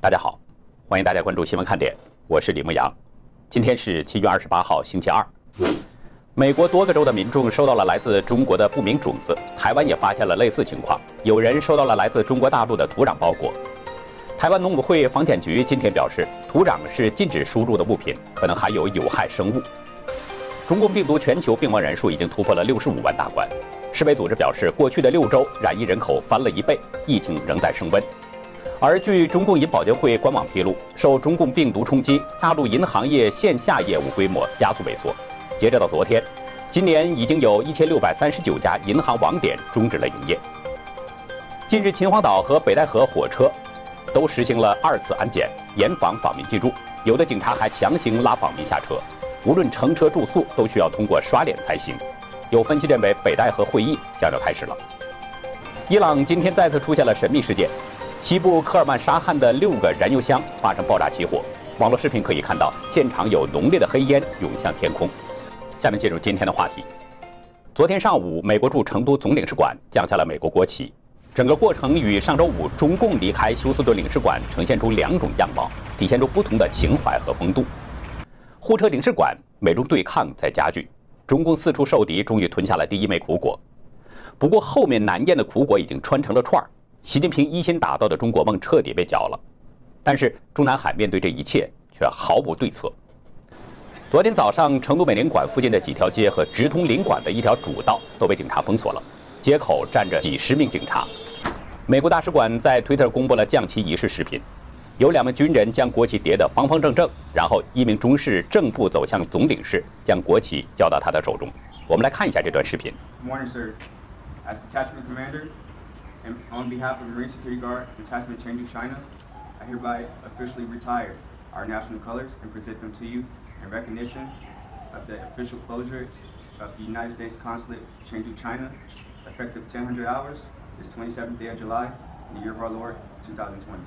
大家好，欢迎大家关注新闻看点，我是李牧阳。今天是七月二十八号，星期二。美国多个州的民众收到了来自中国的不明种子，台湾也发现了类似情况，有人收到了来自中国大陆的土壤包裹。台湾农委会防检局今天表示，土壤是禁止输入的物品，可能含有有害生物。中共病毒全球病亡人数已经突破了六十五万大关。世卫组织表示，过去的六周染疫人口翻了一倍，疫情仍在升温。而据中共银保监会官网披露，受中共病毒冲击，大陆银行业线下业务规模加速萎缩。截止到昨天，今年已经有一千六百三十九家银行网点终止了营业。近日，秦皇岛和北戴河火车都实行了二次安检，严防访民进入。有的警察还强行拉访民下车，无论乘车住宿都需要通过刷脸才行。有分析认为，北戴河会议将要开始了。伊朗今天再次出现了神秘事件。西部科尔曼沙汉的六个燃油箱发生爆炸起火，网络视频可以看到现场有浓烈的黑烟涌向天空。下面进入今天的话题。昨天上午，美国驻成都总领事馆降下了美国国旗，整个过程与上周五中共离开休斯顿领事馆呈现出两种样貌，体现出不同的情怀和风度。护车领事馆，美中对抗在加剧，中共四处受敌，终于吞下了第一枚苦果。不过后面难咽的苦果已经穿成了串儿。习近平一心打造的中国梦彻底被搅了，但是中南海面对这一切却毫无对策。昨天早上，成都美领馆附近的几条街和直通领馆的一条主道都被警察封锁了，街口站着几十名警察。美国大使馆在推特公布了降旗仪式视频，有两名军人将国旗叠得方方正正，然后一名中士正步走向总领事，将国旗交到他的手中。我们来看一下这段视频。And on behalf of Marine Security Guard Detachment Chengdu, China, I hereby officially retire our national colors and present them to you in recognition of the official closure of the United States Consulate Chengdu, China, effective 1000 hours, this 27th day of July, in the year of our Lord, 2020.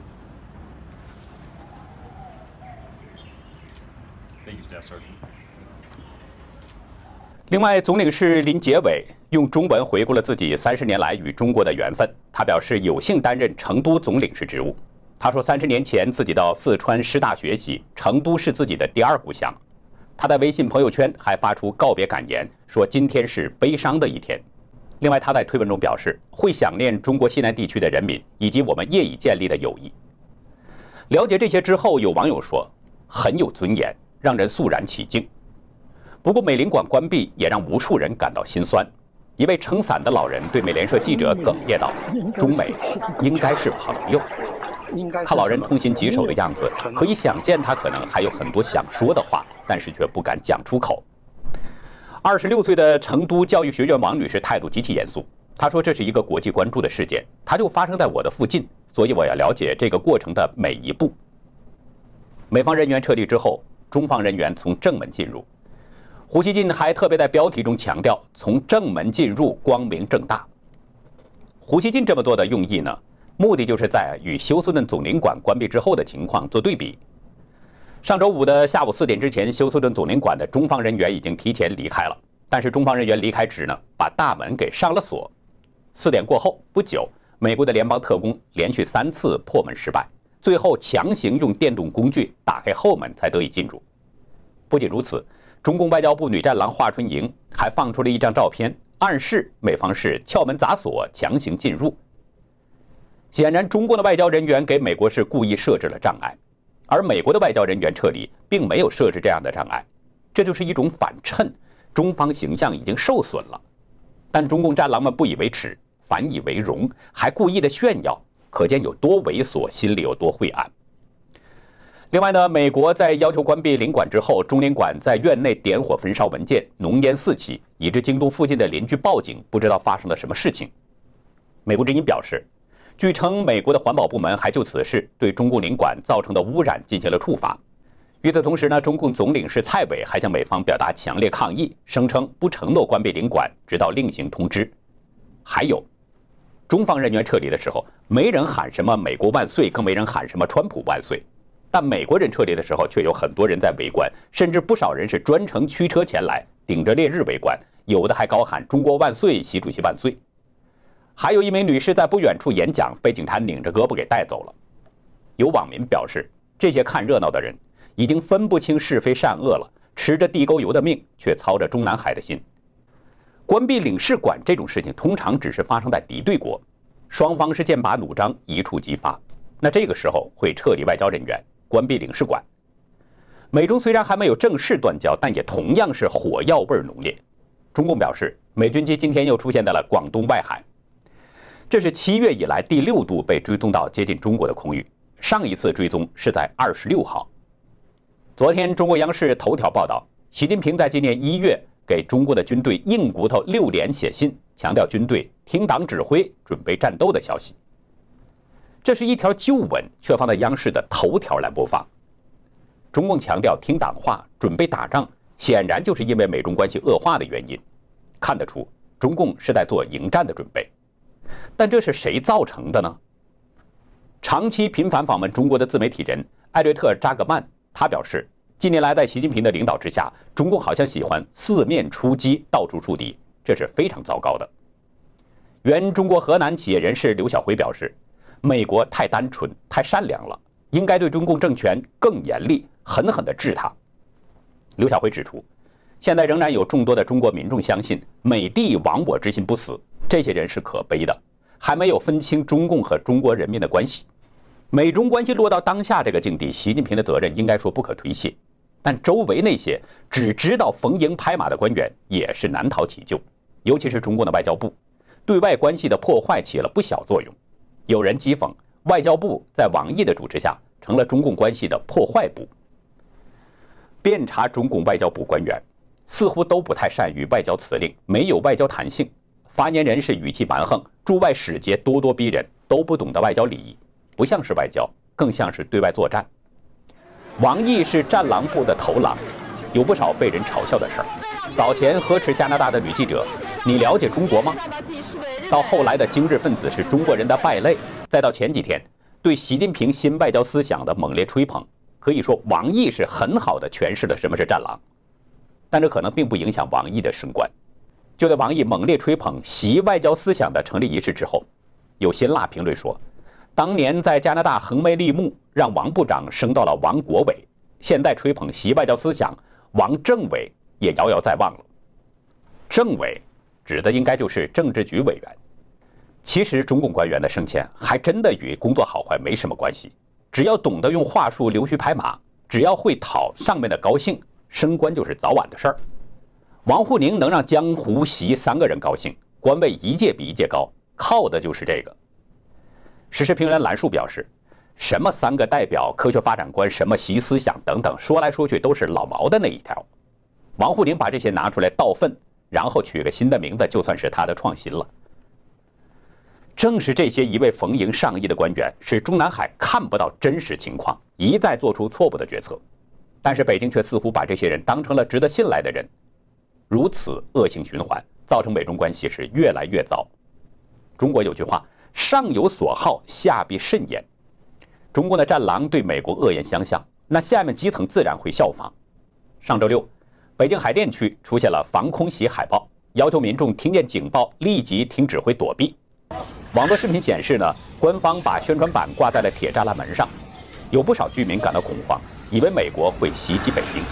Thank you, Staff Sergeant. 另外，总领事林杰伟用中文回顾了自己三十年来与中国的缘分。他表示有幸担任成都总领事职务。他说，三十年前自己到四川师大学习，成都是自己的第二故乡。他在微信朋友圈还发出告别感言，说今天是悲伤的一天。另外，他在推文中表示会想念中国西南地区的人民以及我们业已建立的友谊。了解这些之后，有网友说很有尊严，让人肃然起敬。不过，美领馆关闭也让无数人感到心酸。一位撑伞的老人对美联社记者哽咽道：“中美应该是朋友。”看老人痛心疾首的样子，可以想见他可能还有很多想说的话，但是却不敢讲出口。二十六岁的成都教育学院王女士态度极其严肃，她说：“这是一个国际关注的事件，它就发生在我的附近，所以我要了解这个过程的每一步。”美方人员撤离之后，中方人员从正门进入。胡锡进还特别在标题中强调：“从正门进入，光明正大。”胡锡进这么做的用意呢？目的就是在与休斯顿总领馆关闭之后的情况做对比。上周五的下午四点之前，休斯顿总领馆的中方人员已经提前离开了，但是中方人员离开时呢，把大门给上了锁。四点过后不久，美国的联邦特工连续三次破门失败，最后强行用电动工具打开后门才得以进入。不仅如此。中共外交部女战狼华春莹还放出了一张照片，暗示美方是撬门砸锁强行进入。显然，中共的外交人员给美国是故意设置了障碍，而美国的外交人员撤离并没有设置这样的障碍，这就是一种反衬，中方形象已经受损了。但中共战狼们不以为耻，反以为荣，还故意的炫耀，可见有多猥琐，心里有多晦暗。另外呢，美国在要求关闭领馆之后，中领馆在院内点火焚烧文件，浓烟四起，以致京东附近的邻居报警，不知道发生了什么事情。美国之音表示，据称，美国的环保部门还就此事对中共领馆造成的污染进行了处罚。与此同时呢，中共总领事蔡伟还向美方表达强烈抗议，声称不承诺关闭领馆，直到另行通知。还有，中方人员撤离的时候，没人喊什么“美国万岁”，更没人喊什么“川普万岁”。但美国人撤离的时候，却有很多人在围观，甚至不少人是专程驱车前来，顶着烈日围观，有的还高喊“中国万岁，习主席万岁”。还有一名女士在不远处演讲，被警察拧着胳膊给带走了。有网民表示，这些看热闹的人已经分不清是非善恶了，吃着地沟油的命，却操着中南海的心。关闭领事馆这种事情，通常只是发生在敌对国，双方是剑拔弩张，一触即发。那这个时候会撤离外交人员，关闭领事馆。美中虽然还没有正式断交，但也同样是火药味浓烈。中共表示，美军机今天又出现在了广东外海，这是七月以来第六度被追踪到接近中国的空域。上一次追踪是在二十六号。昨天，中国央视头条报道，习近平在今年一月给中国的军队硬骨头六连写信，强调军队听党指挥，准备战斗的消息。这是一条旧闻，却放在央视的头条来播放。中共强调听党话，准备打仗，显然就是因为美中关系恶化的原因。看得出，中共是在做迎战的准备。但这是谁造成的呢？长期频繁访问中国的自媒体人艾略特·扎格曼，他表示，近年来在习近平的领导之下，中共好像喜欢四面出击，到处树敌，这是非常糟糕的。原中国河南企业人士刘晓辉表示，美国太单纯、太善良了，应该对中共政权更严厉、狠狠地治他。刘晓辉指出，现在仍然有众多的中国民众相信美帝亡我之心不死，这些人是可悲的，还没有分清中共和中国人民的关系。美中关系落到当下这个境地，习近平的责任应该说不可推卸，但周围那些只知道逢迎拍马的官员也是难逃其咎，尤其是中共的外交部，对外关系的破坏起了不小作用。有人讥讽外交部在王毅的主持下成了中共关系的破坏部。遍查中共外交部官员，似乎都不太善于外交辞令，没有外交弹性，发言人是语气蛮横，驻外使节咄咄逼人，都不懂得外交礼仪。不像是外交，更像是对外作战。王毅是战狼部的头狼，有不少被人嘲笑的事儿。早前呵斥加拿大的女记者：“你了解中国吗？”到后来的精日分子是中国人的败类，再到前几天对习近平新外交思想的猛烈吹捧，可以说王毅是很好的诠释了什么是战狼。但这可能并不影响王毅的升官。就在王毅猛烈吹捧习外交思想的成立仪式之后，有辛辣评论说。当年在加拿大横眉立目，让王部长升到了王国伟，现在吹捧习外交思想，王政委也遥遥在望了。政委指的应该就是政治局委员。其实中共官员的升迁还真的与工作好坏没什么关系，只要懂得用话术溜须拍马，只要会讨上面的高兴，升官就是早晚的事儿。王沪宁能让江湖习三个人高兴，官位一届比一届高，靠的就是这个。时事评论员兰树表示：“什么三个代表、科学发展观、什么习思想等等，说来说去都是老毛的那一条。王沪宁把这些拿出来倒粪，然后取个新的名字，就算是他的创新了。正是这些一味逢迎上意的官员，使中南海看不到真实情况，一再做出错误的决策。但是北京却似乎把这些人当成了值得信赖的人，如此恶性循环，造成美中关系是越来越糟。中国有句话。”上有所好，下必甚焉。中国的战狼对美国恶言相向，那下面基层自然会效仿。上周六，北京海淀区出现了防空袭海报，要求民众听见警报立即听指挥躲避。网络视频显示呢，官方把宣传板挂在了铁栅栏门上，有不少居民感到恐慌，以为美国会袭击北京。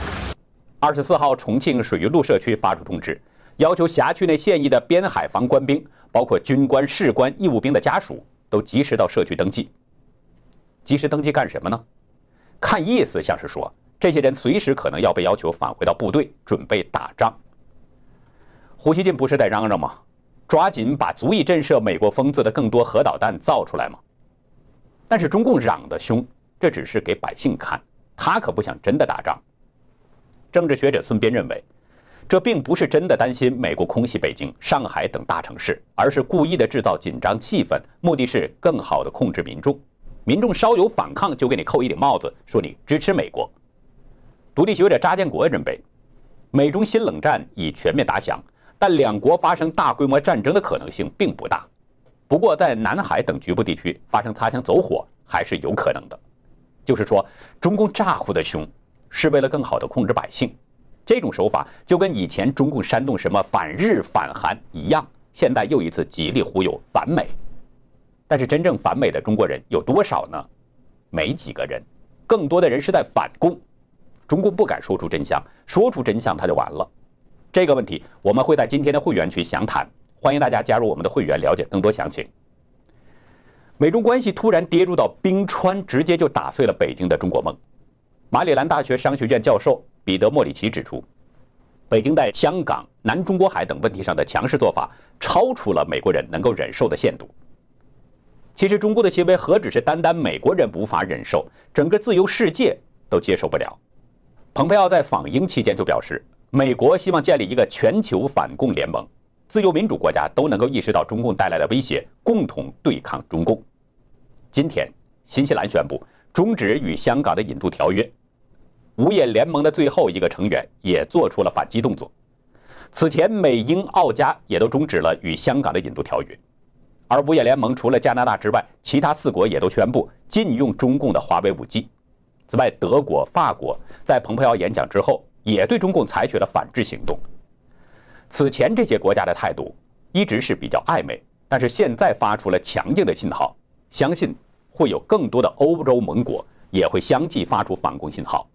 二十四号，重庆水域路社区发出通知，要求辖区内现役的边海防官兵。包括军官、士官、义务兵的家属都及时到社区登记。及时登记干什么呢？看意思像是说，这些人随时可能要被要求返回到部队，准备打仗。胡锡进不是在嚷嚷吗？抓紧把足以震慑美国疯子的更多核导弹造出来吗？但是中共嚷得凶，这只是给百姓看，他可不想真的打仗。政治学者孙边认为。这并不是真的担心美国空袭北京、上海等大城市，而是故意的制造紧张气氛，目的是更好的控制民众。民众稍有反抗，就给你扣一顶帽子，说你支持美国。独立学者查建国认为，美中新冷战已全面打响，但两国发生大规模战争的可能性并不大。不过，在南海等局部地区发生擦枪走火还是有可能的。就是说，中共咋呼的凶，是为了更好的控制百姓。这种手法就跟以前中共煽动什么反日反韩一样，现在又一次极力忽悠反美。但是真正反美的中国人有多少呢？没几个人，更多的人是在反共。中共不敢说出真相，说出真相他就完了。这个问题我们会在今天的会员区详谈，欢迎大家加入我们的会员，了解更多详情。美中关系突然跌入到冰川，直接就打碎了北京的中国梦。马里兰大学商学院教授彼得·莫里奇指出，北京在香港、南中国海等问题上的强势做法，超出了美国人能够忍受的限度。其实，中国的行为何止是单单美国人无法忍受，整个自由世界都接受不了。蓬佩奥在访英期间就表示，美国希望建立一个全球反共联盟，自由民主国家都能够意识到中共带来的威胁，共同对抗中共。今天，新西兰宣布终止与香港的引渡条约，五眼联盟的最后一个成员也做出了反击动作。此前，美英澳加也都终止了与香港的引渡条约，而五眼联盟除了加拿大之外，其他四国也都宣布禁用中共的华为五 G。此外，德国、法国在蓬佩奥演讲之后，也对中共采取了反制行动。此前这些国家的态度一直是比较暧昧，但是现在发出了强硬的信号，相信会有更多的欧洲盟国也会相继发出反攻信号。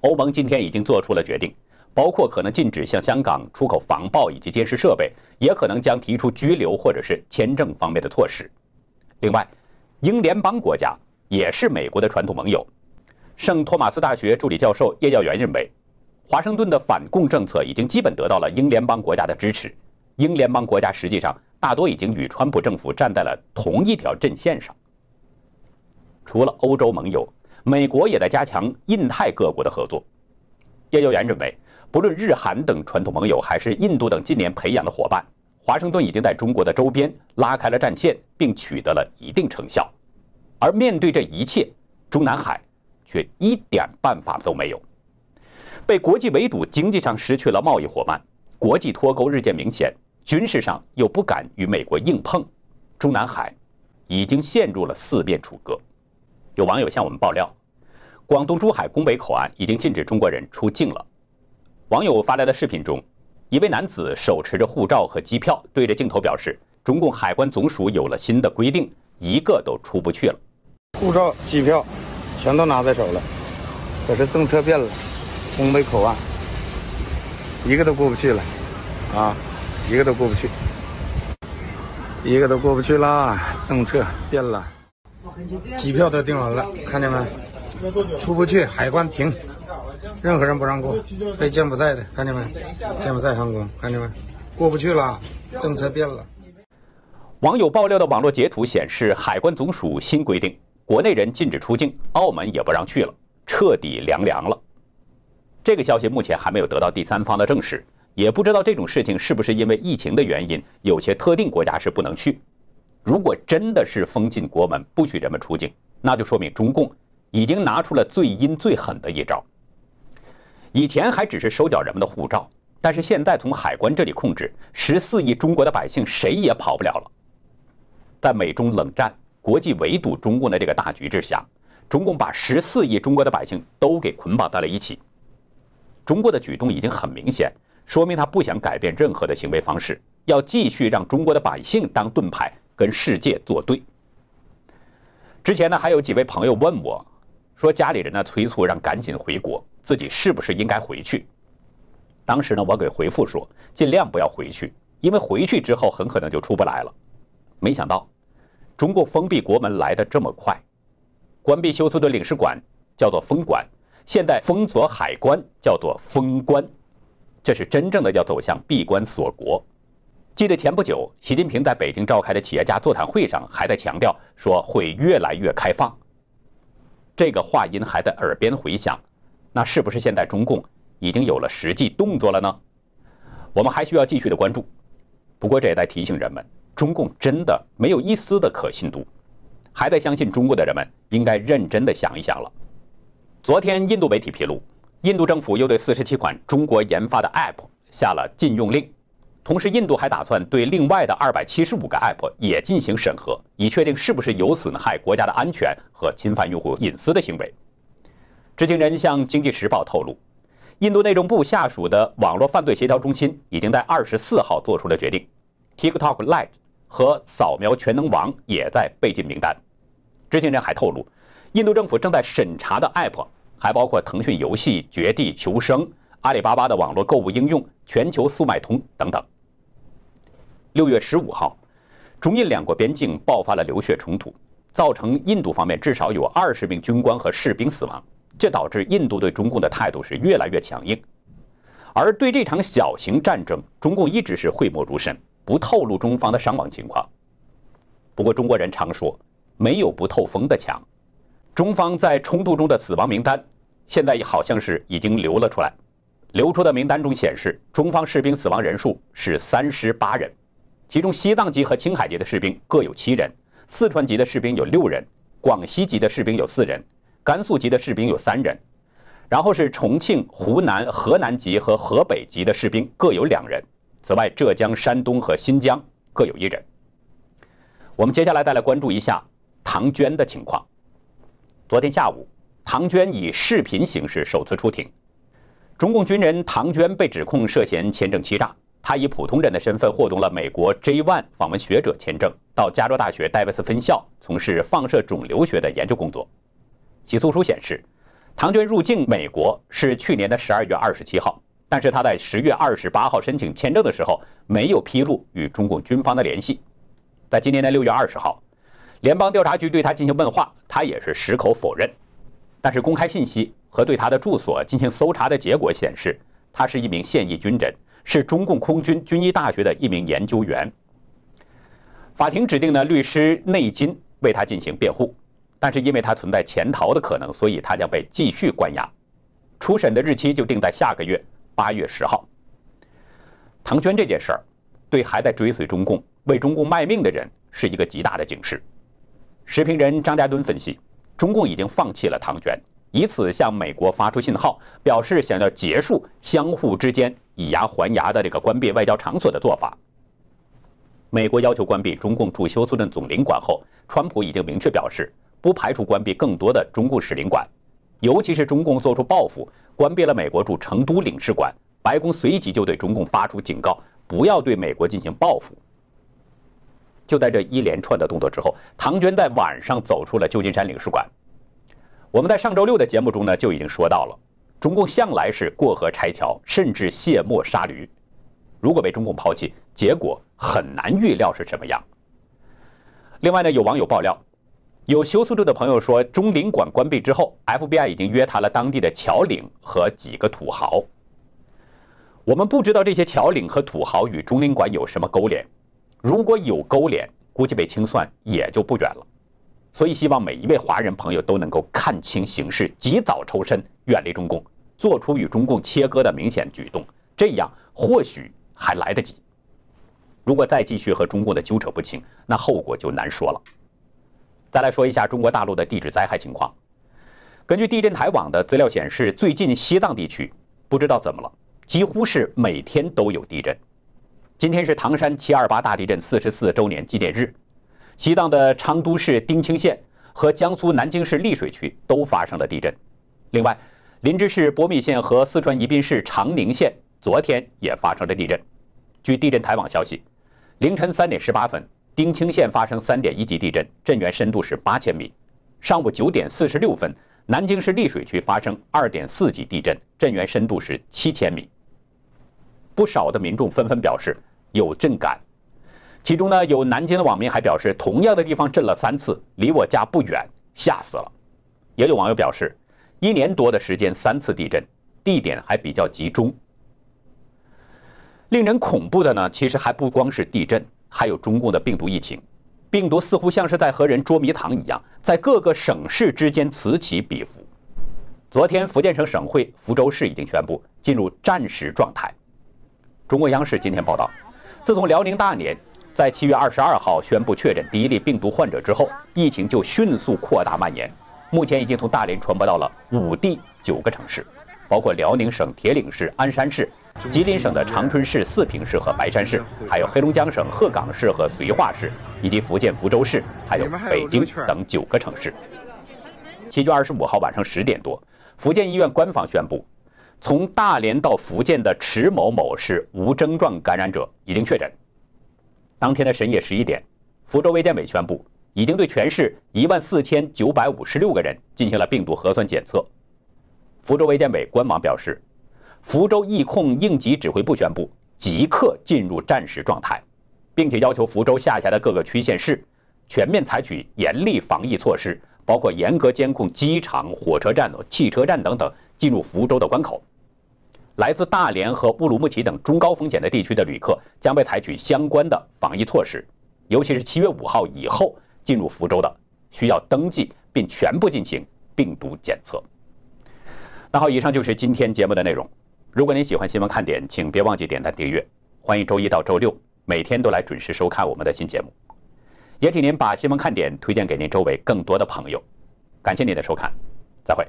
欧盟今天已经做出了决定，包括可能禁止向香港出口防爆以及监视设备，也可能将提出拘留或者是签证方面的措施。另外，英联邦国家也是美国的传统盟友。圣托马斯大学助理教授叶耀元认为，华盛顿的反共政策已经基本得到了英联邦国家的支持。英联邦国家实际上大多已经与川普政府站在了同一条阵线上。除了欧洲盟友，美国也在加强印太各国的合作。叶耀元认为，不论日韩等传统盟友，还是印度等近年培养的伙伴，华盛顿已经在中国的周边拉开了战线，并取得了一定成效。而面对这一切，中南海。却一点办法都没有，被国际围堵，经济上失去了贸易伙伴，国际脱钩日渐明显，军事上又不敢与美国硬碰，中南海已经陷入了四面楚歌。有网友向我们爆料，广东珠海拱北口岸已经禁止中国人出境了。网友发来的视频中，一位男子手持着护照和机票，对着镜头表示，中共海关总署有了新的规定，一个都出不去了。护照、机票。全都拿在手了，可是政策变了，东北口岸一个都过不去了，啊，一个都过不去，一个都过不去啦，政策变了，机票都订完了，看见没？出不去，海关停，任何人不让过，非柬埔寨的，看见没？柬埔寨航空，看见没？过不去了，政策变了。网友爆料的网络截图显示，海关总署新规定。国内人禁止出境，澳门也不让去了，彻底凉凉了。这个消息目前还没有得到第三方的证实，也不知道这种事情是不是因为疫情的原因，有些特定国家是不能去。如果真的是封禁国门，不许人们出境，那就说明中共已经拿出了最阴最狠的一招。以前还只是收缴人们的护照，但是现在从海关这里控制十四亿中国的百姓，谁也跑不了了。在美中冷战。国际围堵中共的这个大局之下，中共把十四亿中国的百姓都给捆绑在了一起。中国的举动已经很明显，说明他不想改变任何的行为方式，要继续让中国的百姓当盾牌，跟世界作对。之前呢，还有几位朋友问我，说家里人呢催促让赶紧回国，自己是不是应该回去？当时呢，我给回复说，尽量不要回去，因为回去之后很可能就出不来了。没想到。中国封闭国门来得这么快，关闭休斯顿领事馆叫做封馆，现在封锁海关叫做封关，这是真正的要走向闭关锁国。记得前不久，习近平在北京召开的企业家座谈会上，还在强调说会越来越开放。这个话音还在耳边回响，那是不是现在中共已经有了实际动作了呢？我们还需要继续的关注。不过这也在提醒人们。中共真的没有一丝的可信度，还在相信中国的人们应该认真的想一想了。昨天，印度媒体披露，印度政府又对四十七款中国研发的 App 下了禁用令，同时，印度还打算对另外的二百七十五个 App 也进行审核，以确定是不是有损害国家的安全和侵犯用户隐私的行为。知情人向《经济时报》透露，印度内政部下属的网络犯罪协调中心已经在二十四号做出了决定，TikTok Lite。和扫描全能王也在被禁名单。知情人还透露，印度政府正在审查的 App 还包括腾讯游戏、绝地求生、阿里巴巴的网络购物应用、全球速卖通等等。六月十五号，中印两国边境爆发了流血冲突，造成印度方面至少有二十名军官和士兵死亡，这导致印度对中共的态度是越来越强硬。而对这场小型战争，中共一直是讳莫如深，不透露中方的伤亡情况。不过中国人常说，没有不透风的墙。中方在冲突中的死亡名单，现在好像是已经流了出来。流出的名单中显示，中方士兵死亡人数是三十八人，其中西藏籍和青海籍的士兵各有七人，四川籍的士兵有六人，广西籍的士兵有四人，甘肃籍的士兵有三人，然后是重庆、湖南、河南籍和河北籍的士兵各有两人。此外，浙江、山东和新疆各有一人。我们接下来再来关注一下唐娟的情况。昨天下午，唐娟以视频形式首次出庭。中共军人唐娟被指控涉嫌签证欺诈。她以普通人的身份获得了美国 J1 访问学者签证，到加州大学戴维斯分校从事放射肿瘤学的研究工作。起诉书显示，唐娟入境美国是去年的十二月二十七号，但是他在十月二十八号申请签证的时候没有披露与中共军方的联系。在今年的六月二十号。联邦调查局对他进行问话，他也是矢口否认。但是公开信息和对他的住所进行搜查的结果显示，他是一名现役军人，是中共空军军医大学的一名研究员。法庭指定了律师内金为他进行辩护，但是因为他存在潜逃的可能，所以他将被继续关押。初审的日期就定在下个月八月十号。唐娟这件事儿，对还在追随中共、为中共卖命的人是一个极大的警示。时评人张家墩分析，中共已经放弃了唐娟，以此向美国发出信号，表示想要结束相互之间以牙还牙的这个关闭外交场所的做法。美国要求关闭中共驻休斯顿总领馆后，川普已经明确表示，不排除关闭更多的中共使领馆，尤其是中共做出报复，关闭了美国驻成都领事馆，白宫随即就对中共发出警告，不要对美国进行报复。就在这一连串的动作之后，唐娟在晚上走出了旧金山领事馆。我们在上周六的节目中呢就已经说到了，中共向来是过河拆桥，甚至卸磨杀驴。如果被中共抛弃，结果很难预料是什么样。另外呢，有网友爆料，有休斯顿的朋友说，中领馆关闭之后，FBI 已经约谈了当地的侨领和几个土豪。我们不知道这些侨领和土豪与中领馆有什么勾连。如果有勾连，估计被清算也就不远了。所以，希望每一位华人朋友都能够看清形势，及早抽身，远离中共，做出与中共切割的明显举动，这样或许还来得及。如果再继续和中共的纠扯不清，那后果就难说了。再来说一下中国大陆的地质灾害情况。根据地震台网的资料显示，最近西藏地区不知道怎么了，几乎是每天都有地震。今天是唐山七二八大地震四十四周年纪念日，西藏的昌都市丁青县和江苏南京市溧水区都发生了地震。另外，林芝市波密县和四川宜宾市长宁县昨天也发生了地震。据地震台网消息，凌晨三点十八分，丁青县发生三点一级地震，震源深度是八千米。上午九点四十六分，南京市溧水区发生二点四级地震，震源深度是七千米。不少的民众纷纷表示。有震感，其中呢有南京的网民还表示，同样的地方震了三次，离我家不远，吓死了。也有网友表示，一年多的时间三次地震，地点还比较集中。令人恐怖的呢，其实还不光是地震，还有中共的病毒疫情。病毒似乎像是在和人捉迷藏一样，在各个省市之间此起彼伏。昨天，福建省省会福州市已经宣布进入战时状态。中国央视今天报道。自从辽宁大连在七月二十二号宣布确诊第一例病毒患者之后，疫情就迅速扩大蔓延。目前已经从大连传播到了五地九个城市，包括辽宁省铁岭市、鞍山市、吉林省的长春市、四平市和白山市，还有黑龙江省鹤岗市和绥化市，以及福建福州市，还有北京等九个城市。七月二十五号晚上十点多，福建医院官方宣布。从大连到福建的迟某某是无症状感染者，已经确诊。当天的深夜十一点，福州卫健委宣布已经对全市一万四千九百五十六个人进行了病毒核酸检测。福州卫健委官网表示，福州疫控应急指挥部宣布即刻进入战时状态，并且要求福州下辖的各个区县市全面采取严厉防疫措施，包括严格监控机场、火车站、汽车站等等进入福州的关口。来自大连和乌鲁木齐等中高风险的地区的旅客将被采取相关的防疫措施，尤其是七月五号以后进入福州的，需要登记并全部进行病毒检测。那好，以上就是今天节目的内容。如果您喜欢新闻看点，请别忘记点赞订阅。欢迎周一到周六每天都来准时收看我们的新节目，也请您把新闻看点推荐给您周围更多的朋友。感谢您的收看，再会。